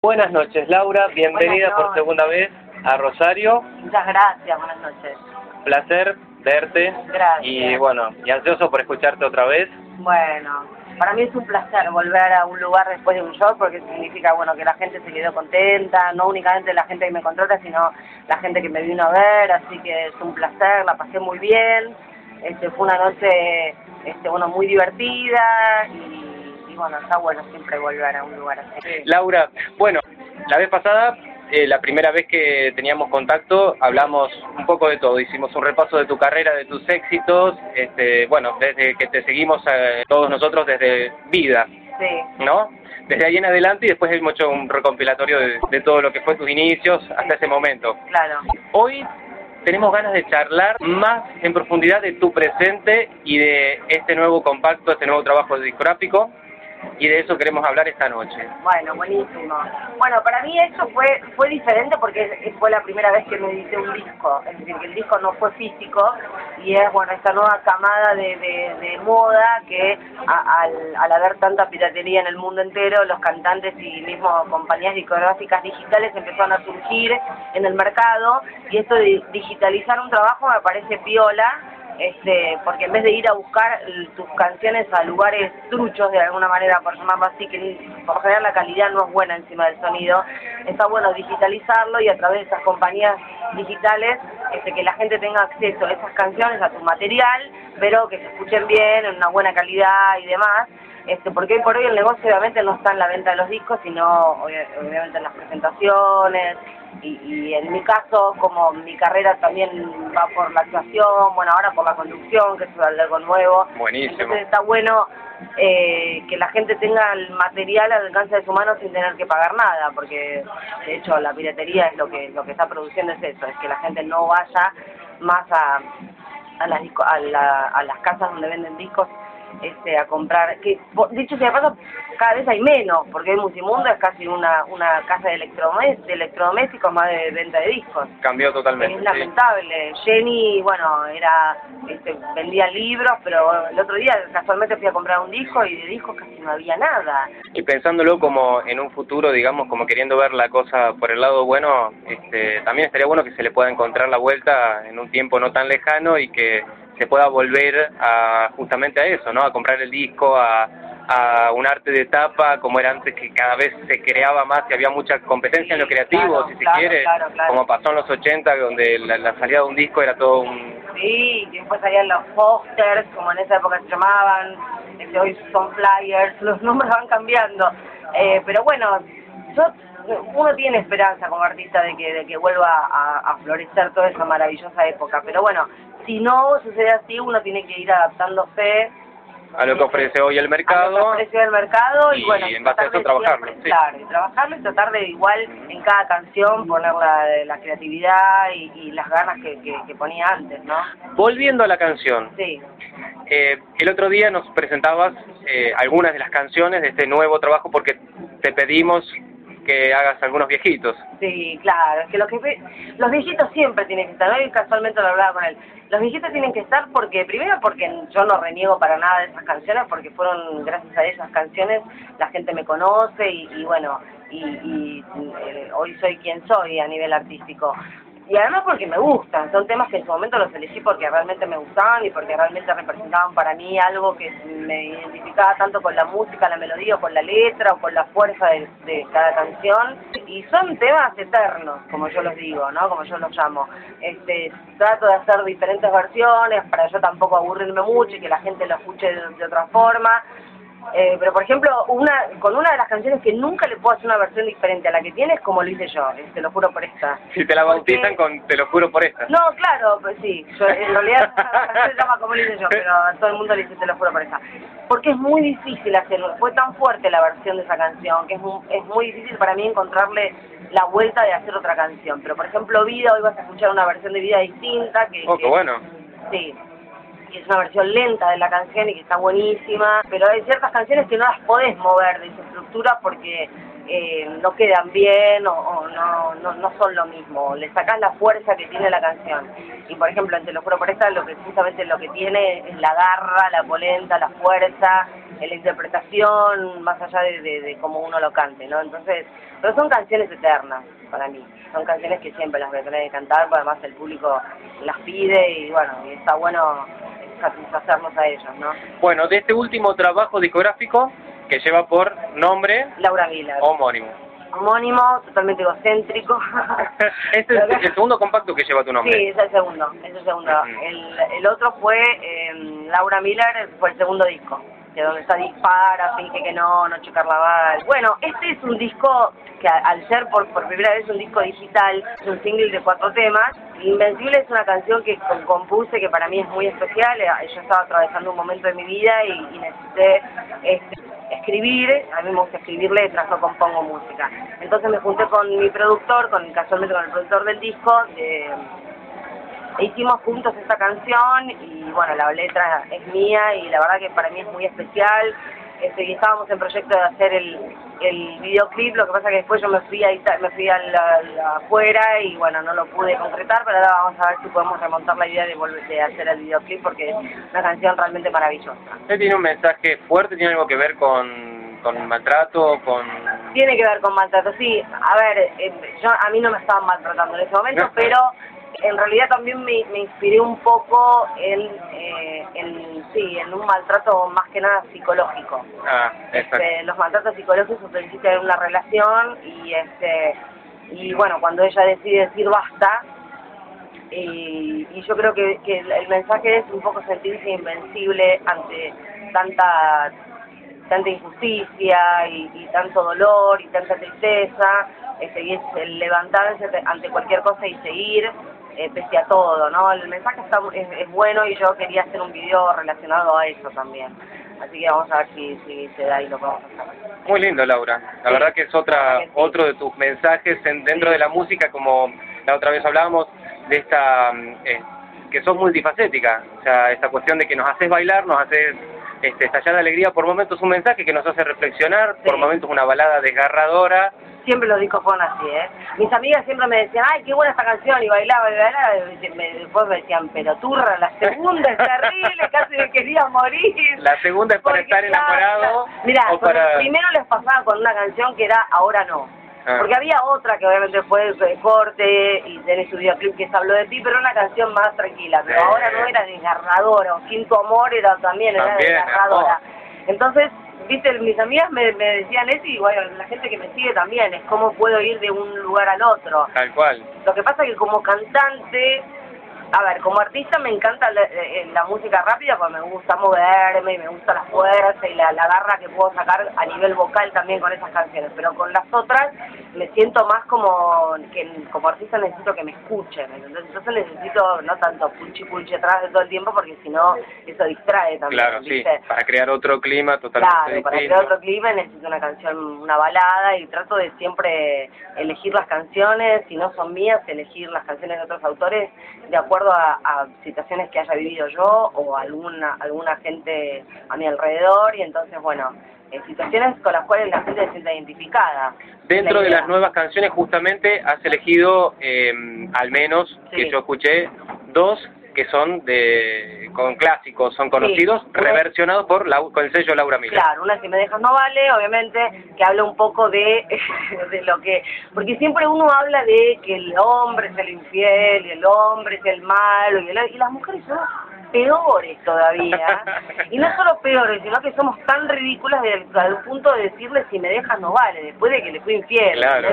Buenas noches, Laura. Bienvenida por segunda vez a Rosario. Muchas gracias. Buenas noches. Placer verte. Gracias. Y bueno, y ansioso por escucharte otra vez. Bueno, para mí es un placer volver a un lugar después de un show porque significa bueno que la gente se quedó contenta, no únicamente la gente que me contrata, sino la gente que me vino a ver, así que es un placer, la pasé muy bien. Este fue una noche este bueno muy divertida y bueno, está bueno siempre volver a un lugar así. Laura, bueno, la vez pasada, eh, la primera vez que teníamos contacto, hablamos un poco de todo, hicimos un repaso de tu carrera, de tus éxitos, este, bueno, desde que te seguimos eh, todos nosotros desde vida, sí. ¿no? Desde ahí en adelante y después hemos hecho un recompilatorio de, de todo lo que fue tus inicios hasta ese momento. Claro. Hoy tenemos ganas de charlar más en profundidad de tu presente y de este nuevo compacto, este nuevo trabajo discográfico y de eso queremos hablar esta noche. Bueno, buenísimo. Bueno, para mí eso fue fue diferente porque fue la primera vez que me edité un disco, es decir, que el disco no fue físico y es, bueno, esta nueva camada de, de, moda que al, al haber tanta piratería en el mundo entero, los cantantes y mismo compañías discográficas digitales empezaron a surgir en el mercado y esto de digitalizar un trabajo me parece piola este, porque en vez de ir a buscar tus canciones a lugares truchos de alguna manera, por llamarlo así, que por general la calidad no es buena encima del sonido, está bueno digitalizarlo y a través de esas compañías digitales este, que la gente tenga acceso a esas canciones, a tu material, pero que se escuchen bien, en una buena calidad y demás. Este, porque hoy por hoy el negocio obviamente no está en la venta de los discos, sino obviamente en las presentaciones, y, en mi caso, como mi carrera también va por la actuación, bueno, ahora por la conducción, que es algo nuevo. Buenísimo. Entonces está bueno eh, que la gente tenga el material al alcance de su mano sin tener que pagar nada, porque de hecho la piratería es lo que lo que está produciendo es eso, es que la gente no vaya más a, a, las, a, a las casas donde venden discos este, a comprar, que dicho sea paso, cada vez hay menos, porque Musimundo es casi una, una casa de, electrodomésticos más de venta de discos. Cambió totalmente. Es lamentable. Jenny, bueno, era este, vendía libros, pero el otro día casualmente fui a comprar un disco y de discos casi no había nada. Y pensándolo como en un futuro, digamos, como queriendo ver la cosa por el lado bueno, este, también estaría bueno que se le pueda encontrar la vuelta en un tiempo no tan lejano y que se pueda volver a justamente a eso, ¿no? A comprar el disco, a, a un arte de tapa como era antes que cada vez se creaba más y había mucha competencia en lo creativo, si se quiere, como pasó en los 80 donde la, salida de un disco era todo un... Sí, después salían los posters, como en esa época se llamaban, este, hoy son flyers, los nombres van cambiando, eh, pero bueno, yo uno tiene esperanza como artista de que, de que vuelva a, a florecer toda esa maravillosa época, pero bueno, si no sucede así, uno tiene que ir adaptándose a lo que ofrece hoy el mercado. A lo que ofrece el mercado y, bueno, en base a eso trabajarlo. Claro, y trabajarlo y tratar de igual en cada canción poner la, la creatividad y, las ganas que, que, ponía antes, ¿no? Volviendo a la canción. Sí. Eh, el otro día nos presentabas eh, algunas de las canciones de este nuevo trabajo porque te pedimos que hagas algunos viejitos. Sí, claro, es que los, que, los viejitos siempre tienen que estar, hoy casualmente lo hablaba con él, los viejitos tienen que estar porque, primero porque yo no reniego para nada de esas canciones, porque fueron gracias a esas canciones la gente me conoce y, bueno, y, eh, hoy soy quien soy a nivel artístico y además porque me gustan, son temas que en su momento los elegí porque realmente me gustaban y porque realmente representaban para mí algo que me identificaba tanto con la música, la melodía o con la letra o con la fuerza de, cada canción y son temas eternos, como yo los digo, ¿no? Como yo los llamo. Este, trato de hacer diferentes versiones para yo tampoco aburrirme mucho y que la gente lo escuche de otra forma Eh, pero por ejemplo, una con una de las canciones que nunca le puedo hacer una versión diferente a la que tiene es como lo hice yo, eh, te lo juro por esta. Si te la bautizan con te lo juro por esta. No, claro, pues sí, yo, en realidad se llama como lo hice yo, pero a todo el mundo le dice te lo juro por esta. Porque es muy difícil hacerlo, fue tan fuerte la versión de esa canción que es muy, es muy difícil para mí encontrarle la vuelta de hacer otra canción. Pero por ejemplo, Vida, hoy vas a escuchar una versión de Vida distinta que... Oh, qué bueno. Sí, y es una versión lenta de la canción y que está buenísima, pero hay ciertas canciones que no las podés mover de esa estructura porque eh, no quedan bien o, no, no, no, son lo mismo, le sacás la fuerza que tiene la canción. Y por ejemplo, en Te lo juro por esta, lo que justamente lo que tiene es la garra, la polenta, la fuerza, la interpretación, más allá de, de, cómo uno lo cante, ¿no? Entonces, pero son canciones eternas para mí, son canciones que siempre las voy a tener que cantar, porque además el público las pide y bueno, y está bueno satisfacernos a ellos, ¿no? Bueno, de este último trabajo discográfico que lleva por nombre Laura Miller. Homónimo. Homónimo, totalmente egocéntrico. este es el segundo compacto que lleva tu nombre. Sí, es el segundo, es el segundo. el, el, otro fue eh, Laura Miller, fue el segundo disco que donde está dispara, finge que no, no chocar la bala. Bueno, este es un disco que al ser por, por primera vez un disco digital, es un single de cuatro temas. Invencible es una canción que compuse que para mí es muy especial. Eh, yo estaba atravesando un momento de mi vida y, necesité este, escribir, a mí me gusta escribir letras, no compongo música. Entonces me junté con mi productor, con casualmente con el productor del disco, de, hicimos juntos esta canción y bueno, la letra es mía y la verdad que para mí es muy especial. Este, y estábamos en proyecto de hacer el, el videoclip, lo que pasa que después yo me fui a, me fui a la, afuera y bueno, no lo pude concretar, pero ahora vamos a ver si podemos remontar la idea de volver a hacer el videoclip porque es una canción realmente maravillosa. ¿Usted tiene un mensaje fuerte? ¿Tiene algo que ver con, con maltrato? con Tiene que ver con maltrato, sí. A ver, eh, yo, a mí no me estaban maltratando en ese momento, pero en realidad también me, me inspiré un poco en, eh, en, sí, en un maltrato más que nada psicológico. Ah, este, los maltratos psicológicos se en una relación y este y bueno, cuando ella decide decir basta, y, y yo creo que, que el mensaje es un poco sentirse invencible ante tanta tanta injusticia y, y tanto dolor y tanta tristeza, este, y es el levantarse ante cualquier cosa y seguir eh, pese a todo, ¿no? El mensaje está, es, bueno y yo quería hacer un video relacionado a eso también. Así que vamos a ver si, si se da y lo podemos hacer. Muy lindo, Laura. La verdad que es otra otro de tus mensajes en, dentro de la música, como la otra vez hablábamos, de esta... Eh, que sos multifacética, o sea, esta cuestión de que nos haces bailar, nos haces este, estallar de alegría, por momentos un mensaje que nos hace reflexionar, por momentos una balada desgarradora, siempre los discos fueron así, ¿eh? Mis amigas siempre me decían, ay, qué buena esta canción, y bailaba, y bailaba, y me, después me decían, pero turra, la segunda es terrible, casi me quería morir. La segunda es para estar enamorado. Mira, primero les pasaba con una canción que era Ahora no. Ah. Porque había otra que obviamente fue de corte y tenés su videoclip que se habló de ti, pero una canción más tranquila. Pero ahora no era desgarradora, o Quinto Amor era también, era desgarradora. Entonces, viste, mis amigas me, me decían eso y bueno, la gente que me sigue también, es cómo puedo ir de un lugar al otro. Tal cual. Lo que pasa es que como cantante a ver, como artista me encanta la, eh, la, música rápida porque me gusta moverme y me gusta la fuerza y la, la, garra que puedo sacar a nivel vocal también con esas canciones, pero con las otras me siento más como que como artista necesito que me escuchen, entonces necesito no tanto punchi punchi atrás de todo el tiempo porque si no eso distrae también. Claro, sí, para crear otro clima totalmente Claro, para crear otro clima necesito una canción, una balada y trato de siempre elegir las canciones, si no son mías, elegir las canciones de otros autores de acuerdo a, situaciones que haya vivido yo o alguna, alguna gente a mi alrededor y entonces, bueno, en situaciones con las cuales la gente se siente identificada. Dentro de las nuevas canciones justamente has elegido, eh, al menos que yo escuché, dos que son de con clásicos, son conocidos, reversionados por la, con el sello Laura Miller. Claro, una si me dejas no vale, obviamente, que habla un poco de, de lo que, porque siempre uno habla de que el hombre es el infiel, y el hombre es el malo, y, y las mujeres son peores todavía, y no solo peores, sino que somos tan ridículas desde el punto de decirle si me dejas no vale, después de que le fui infiel. Claro.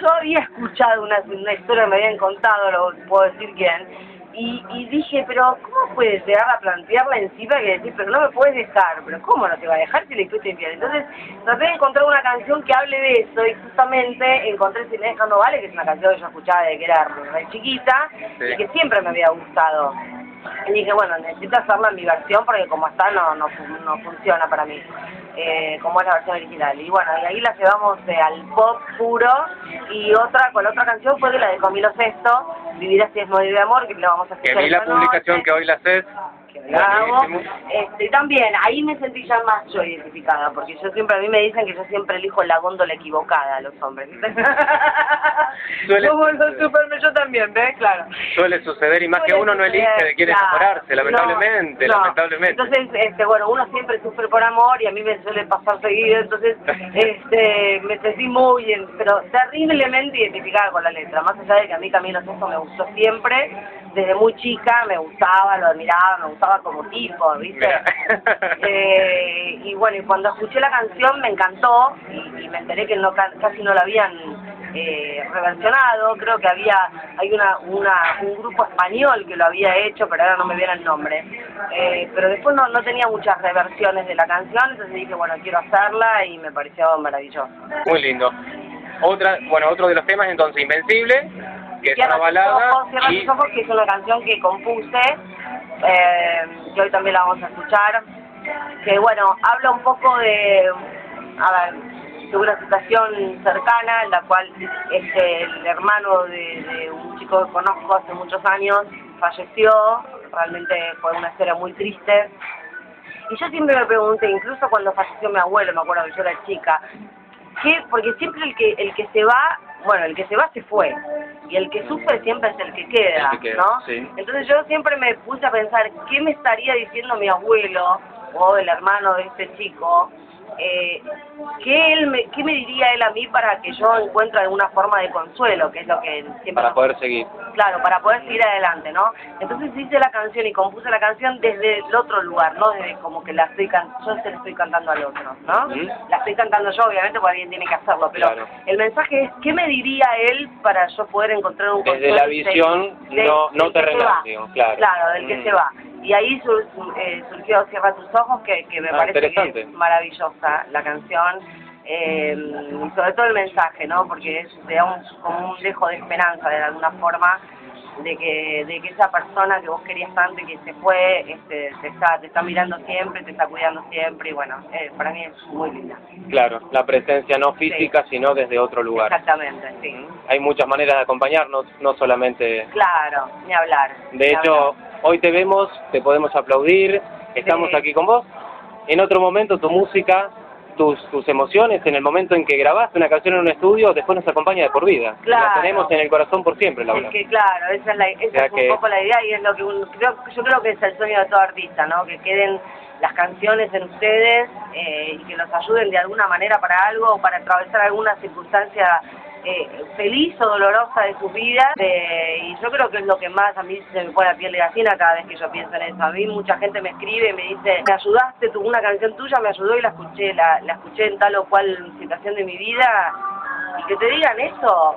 yo había escuchado una, una historia que me habían contado, lo puedo decir quién, Y, y dije, pero ¿cómo puedes llegar a plantearla encima que decir, pero no me puedes dejar? ¿Pero cómo no te va a dejar si le fuiste infiel? Entonces traté de encontrar una canción que hable de eso y justamente encontré Si me dejan no vale, que es una canción que yo escuchaba desde que era re chiquita y que siempre me había gustado. Y dije, bueno, necesito hacerla en mi versión porque como está no, no, no funciona para mí, eh, como es la versión original. Y bueno, y ahí la llevamos eh, al pop puro y otra, con otra canción fue de la de Camilo Sexto, Vivir así es morir de amor, que la vamos a escuchar Que vi la publicación noche. que hoy la haces. Buenísimo. Este, también, ahí me sentí ya más yo identificada, porque yo siempre, a mí me dicen que yo siempre elijo la góndola equivocada a los hombres. Suele Como los. Superman, yo también, ¿ves? Claro. Suele suceder y más que uno no elige de quiere claro. enamorarse, lamentablemente, No, no. lamentablemente. Entonces, este, bueno, uno siempre sufre por amor y a mí me suele pasar seguido, entonces este, me sentí muy, en- pero terriblemente identificada con la letra, más allá de que a mí Camilo Sesto me gustó siempre, desde muy chica me gustaba, lo admiraba, me gustaba como tipo, ¿viste? Eh, y bueno, y cuando escuché la canción me encantó y, y me enteré que no, ca- casi no la habían eh, reversionado, creo que había, hay una, una, un grupo español que lo había hecho, pero ahora no me viene el nombre, Eh, pero después no, no tenía muchas reversiones de la canción, entonces dije, bueno, quiero hacerla y me pareció maravilloso. Muy lindo. Otra, bueno, otro de los temas entonces, Invencible, que es una tus ojos, Cierra y tus ojos, que es una canción que compuse, eh, que hoy también la vamos a escuchar, que bueno, habla un poco de, a ver, de una situación cercana en la cual este, el hermano de, de un chico que conozco hace muchos años falleció, realmente fue una historia muy triste. Y yo siempre me pregunté, incluso cuando falleció mi abuelo, me acuerdo que yo era chica, ¿qué? porque siempre el que el que se va, bueno, el que se va se fue, y el que sufre siempre es el que queda, El que queda, ¿no? sí. Entonces yo siempre me puse a pensar, ¿qué me estaría diciendo mi abuelo o el hermano de este chico? Eh, ¿qué, él me, ¿Qué me diría él a mí para que yo encuentre alguna forma de consuelo, que es lo que siempre para poder seguir. Claro, para poder seguir adelante, ¿no? Entonces hice la canción y compuse la canción desde el otro lugar, no desde como que la estoy can yo se la estoy cantando al otro, ¿no? La estoy cantando yo, obviamente, porque alguien tiene que hacerlo, pero Claro. el mensaje es, ¿qué me diría él para yo poder encontrar un Desde consuelo la y visión no- no terrenal, claro. Claro, del que Mm. se va. Y ahí sur- eh, surgió Cierra tus ojos, que, que me Ah, parece que interesante. es maravillosa la canción. Eh, y sobre todo el mensaje, ¿no? Porque es, te da un, como un dejo de esperanza de alguna forma de que, de que esa persona que vos querías tanto y que se fue, este, te está, te está mirando siempre, te está cuidando siempre y bueno, eh, para mí es muy linda. Claro, la presencia no física, sino desde otro lugar. Exactamente, sí. Hay muchas maneras de acompañarnos, no solamente... Claro, ni hablar. De ni hecho, hablar. Hoy te vemos, te podemos aplaudir, estamos Sí. aquí con vos. En otro momento tu música, tus, tus emociones, en el momento en que grabaste una canción en un estudio, después nos acompaña de por vida. Claro. La tenemos en el corazón por siempre, Es Laura. que claro, esa es, la, esa sea es un que- poco la idea y es lo que uno, creo, yo creo que es el sueño de todo artista, ¿no? Que queden las canciones en ustedes eh, y que los ayuden de alguna manera para algo o para atravesar alguna circunstancia eh, feliz o dolorosa de sus vidas. Eh, y yo creo que es lo que más a mí se me pone la piel de gallina cada vez que yo pienso en eso. A mí mucha gente me escribe y me dice, me ayudaste, tu, una canción tuya me ayudó y la escuché, la, la escuché en tal o cual situación de mi vida. Y que te digan eso,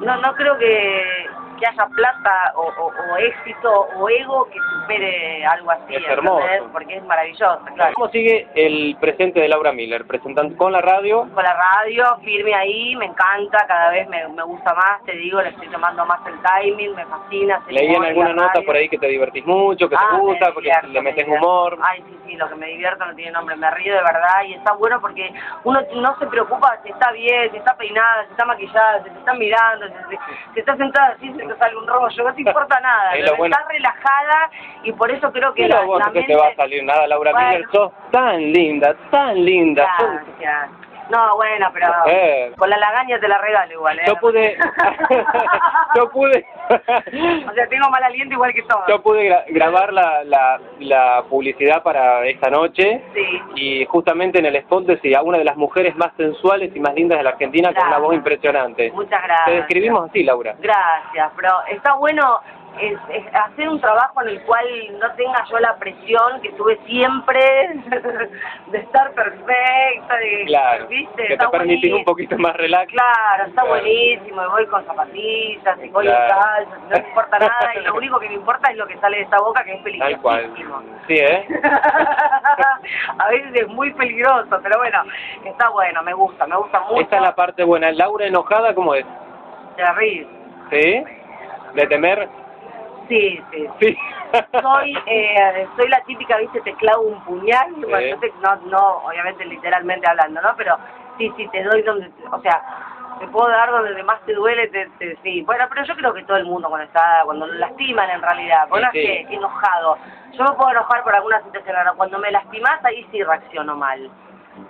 no no creo que, que haya plata o, o- o éxito o ego que supere algo así, Es ¿entendés? hermoso. porque es maravilloso, claro. ¿Cómo sigue el presente de Laura Miller? Presentando con la radio, Con la radio, firme ahí, me encanta, cada vez me, me gusta más, te digo, le estoy tomando más el timing, me fascina. leí en alguna nota radio. por ahí que te divertís mucho, que Ah, te me gusta, porque divierto, le me metes humor. Ay, sí, sí, lo que me divierto no tiene nombre, me río de verdad y está bueno porque uno no se preocupa si está bien, si está peinada, si está maquillada, si te están mirando, si, si- si está sentada así, se te sale un rollo, no te importa nada, Es bueno. estás relajada y por eso creo que Pero la, vos la que te va a salir nada, Laura Bueno. Miller, sos tan linda, tan linda. sos- Gracias. No, bueno, pero Eh. con la lagaña te la regalo igual, ¿eh? Yo pude, yo pude, O sea, tengo mal aliento igual que todos. yo pude gra- grabar la, la, la publicidad para esta noche Sí. y justamente en el spot decía una de las mujeres más sensuales y más lindas de la Argentina con una voz impresionante. Muchas Te gracias. describimos así, Laura. Gracias, pero está bueno es, es hacer un trabajo en el cual no tenga yo la presión que tuve siempre de estar perfecta, de, Claro, ¿viste? que Está te permitís un buenísimo. poquito más relax. Claro, está Claro. buenísimo, y voy con zapatillas, y voy Claro. en calzas, no me importa nada, y lo único que me importa es lo que sale de esta boca, que es Tal cual. peligrosísimo. Sí, ¿eh? A veces es muy peligroso, pero bueno, está bueno, me gusta, me gusta mucho. Esta es la parte buena. Laura enojada, ¿cómo es? de reír. ¿Sí? ¿De temer? Sí, sí. Sí. Soy, eh, soy la típica, viste, te clavo un puñal, bueno, yo te- no, no, obviamente literalmente hablando, ¿no? Pero sí, sí, te doy donde, o sea, te puedo dar donde más te duele, te, te- sí. Bueno, pero yo creo que todo el mundo cuando está, cuando lo lastiman en realidad, cuando es sí. que enojado. Yo me puedo enojar por alguna situación, ahora cuando me lastimas ahí sí reacciono mal.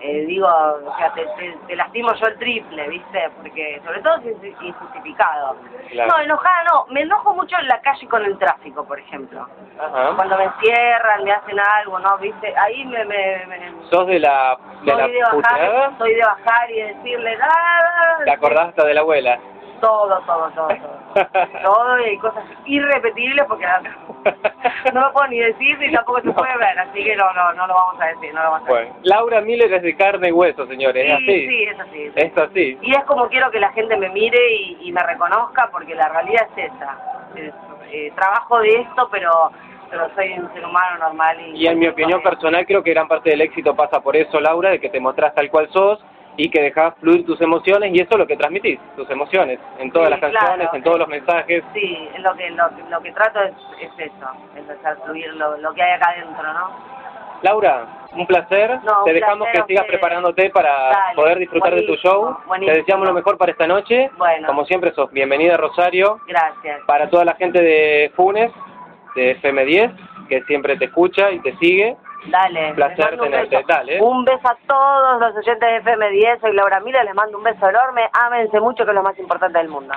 Eh, digo, o sea, te, te, te lastimo yo el triple, ¿viste? Porque, sobre todo si es injustificado. Claro. No, enojada no, me enojo mucho en la calle con el tráfico, por ejemplo. Ajá. Cuando me encierran, me hacen algo, ¿no? ¿Viste? Ahí me... me, me ¿Sos de la, de soy, de bajar, soy de bajar y decirle, ¡ah! ¿Te acordás hasta de la abuela? Todo, todo, todo, todo. todo y hay cosas irrepetibles porque no lo puedo ni decir ni tampoco se puede ver, así que no, no, no lo vamos a decir, no lo vamos a decir. Bueno, Laura Miller es de carne y hueso, señores. ¿Es sí, así? sí, es así. es así. Y es como quiero que la gente me mire y, y me reconozca, porque la realidad es esa. Es, eh, trabajo de esto, pero pero soy un ser humano normal. Y, Y en mi opinión personal creo que gran parte del éxito pasa por eso, Laura, de que te mostrás tal cual sos y que dejás fluir tus emociones y eso es lo que transmitís, tus emociones, en todas Sí, las canciones, claro. en todos los mensajes. Sí, lo que, lo, lo que trato es, es eso, es hacer fluir lo, lo que hay acá adentro, ¿no? Laura, un placer. No, un te dejamos placer que sigas ustedes. preparándote para Dale, poder disfrutar de tu show. buenísimo. Te deseamos lo mejor para esta noche. Bueno. Como siempre, sos bienvenida Rosario. Gracias. Para toda la gente de Funes, de FM10, que siempre te escucha y te sigue. Dale. Placer un tenerte, beso. dale. Un beso a todos los oyentes de FM10, soy Laura Mila, les mando un beso enorme, ámense mucho que es lo más importante del mundo.